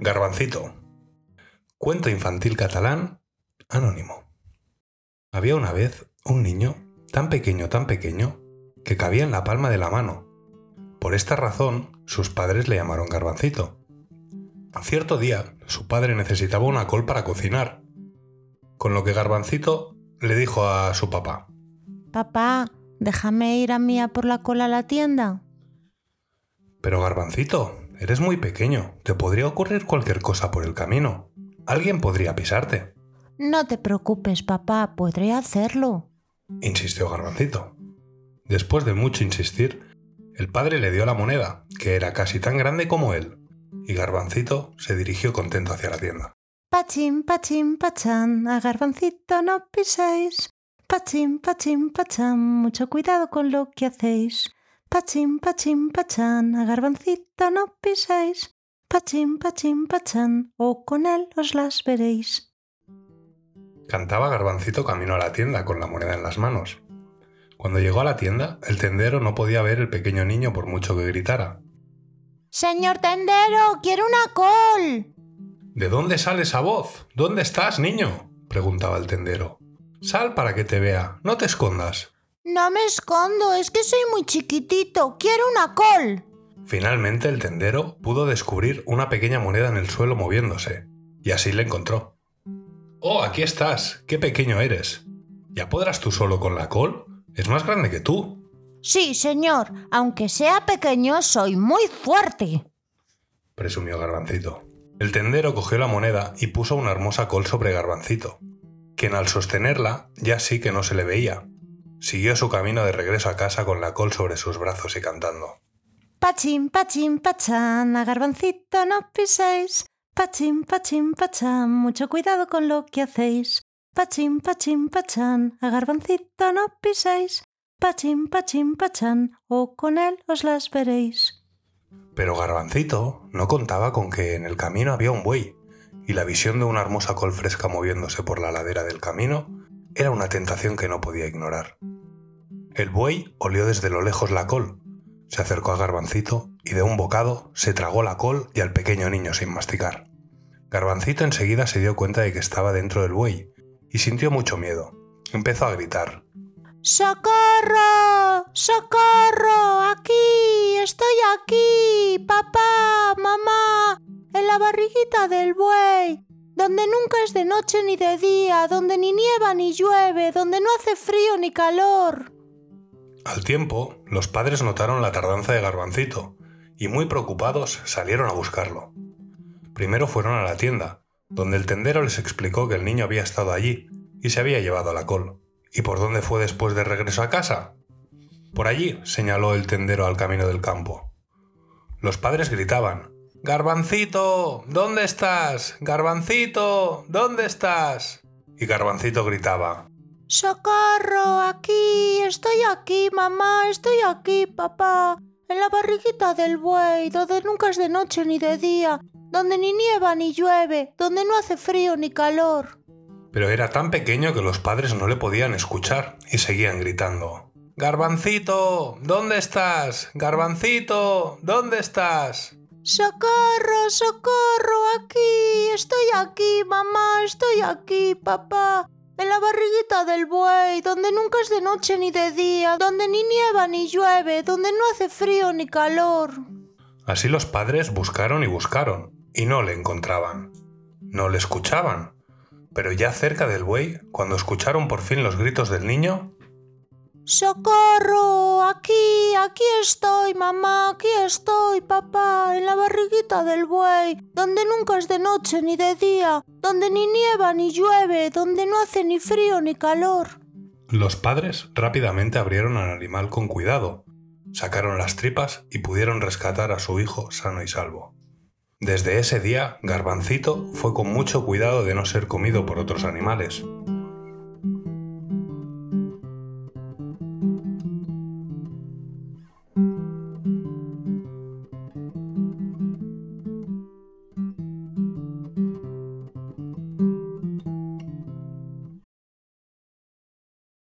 Garbancito. Cuento infantil catalán anónimo. Había una vez un niño tan pequeño, tan pequeño, que cabía en la palma de la mano. Por esta razón, sus padres le llamaron Garbancito. Cierto día, su padre necesitaba una col para cocinar, con lo que Garbancito le dijo a su papá. Papá, déjame ir a mía por la cola a la tienda. Pero Garbancito, eres muy pequeño, te podría ocurrir cualquier cosa por el camino. Alguien podría pisarte. No te preocupes, papá, podré hacerlo. Insistió Garbancito. Después de mucho insistir, el padre le dio la moneda, que era casi tan grande como él, y Garbancito se dirigió contento hacia la tienda. Pachín, pachín, pachán, a Garbancito no piséis. Pachín, pachín, pachán, mucho cuidado con lo que hacéis. Pachín, pachín, pachán, a Garbancito no piséis. Pachín, pachín, pachán, o con él os las veréis. Cantaba Garbancito camino a la tienda con la moneda en las manos. Cuando llegó a la tienda, el tendero no podía ver el pequeño niño por mucho que gritara. Señor tendero, quiero una col. ¿De dónde sale esa voz? ¿Dónde estás, niño? preguntaba el tendero. Sal para que te vea, no te escondas. No me escondo, es que soy muy chiquitito, quiero una col. Finalmente el tendero pudo descubrir una pequeña moneda en el suelo moviéndose, y así la encontró. Oh, aquí estás, qué pequeño eres. ¿Ya podrás tú solo con la col? Es más grande que tú. Sí, señor, aunque sea pequeño, soy muy fuerte. presumió Garbancito. El tendero cogió la moneda y puso una hermosa col sobre Garbancito, quien al sostenerla ya sí que no se le veía. Siguió su camino de regreso a casa con la col sobre sus brazos y cantando. Pachín, pachín, pachán, a Garbancito no piséis. Pachín, pachín, pachán, mucho cuidado con lo que hacéis. Pachín, pachín, pachán, a Garbancito no piséis. Pachín, pachín, pachán, o con él os las veréis. Pero Garbancito no contaba con que en el camino había un buey, y la visión de una hermosa col fresca moviéndose por la ladera del camino era una tentación que no podía ignorar. El buey olió desde lo lejos la col, se acercó a Garbancito y de un bocado se tragó la col y al pequeño niño sin masticar. Garbancito enseguida se dio cuenta de que estaba dentro del buey y sintió mucho miedo. Empezó a gritar. ¡Socorro! ¡Socorro! ¡Aquí! ¡Estoy aquí! Del buey, donde nunca es de noche ni de día, donde ni nieva ni llueve, donde no hace frío ni calor. Al tiempo, los padres notaron la tardanza de Garbancito y muy preocupados salieron a buscarlo. Primero fueron a la tienda, donde el tendero les explicó que el niño había estado allí y se había llevado la col. ¿Y por dónde fue después de regreso a casa? Por allí, señaló el tendero al camino del campo. Los padres gritaban, Garbancito, ¿dónde estás? Garbancito, ¿dónde estás? Y Garbancito gritaba, ¡Socorro! Aquí, estoy aquí, mamá, estoy aquí, papá. En la barriguita del buey, donde nunca es de noche ni de día, donde ni nieva ni llueve, donde no hace frío ni calor. Pero era tan pequeño que los padres no le podían escuchar y seguían gritando. Garbancito, ¿dónde estás? Garbancito, ¿dónde estás? ¡Socorro! ¡Socorro! Aquí. Estoy aquí, mamá. Estoy aquí, papá. En la barriguita del buey, donde nunca es de noche ni de día, donde ni nieva ni llueve, donde no hace frío ni calor. Así los padres buscaron y buscaron, y no le encontraban. No le escuchaban. Pero ya cerca del buey, cuando escucharon por fin los gritos del niño, ¡Socorro! Aquí, aquí estoy, mamá, aquí estoy, papá, en la barriguita del buey, donde nunca es de noche ni de día, donde ni nieva ni llueve, donde no hace ni frío ni calor. Los padres rápidamente abrieron al animal con cuidado, sacaron las tripas y pudieron rescatar a su hijo sano y salvo. Desde ese día, Garbancito fue con mucho cuidado de no ser comido por otros animales.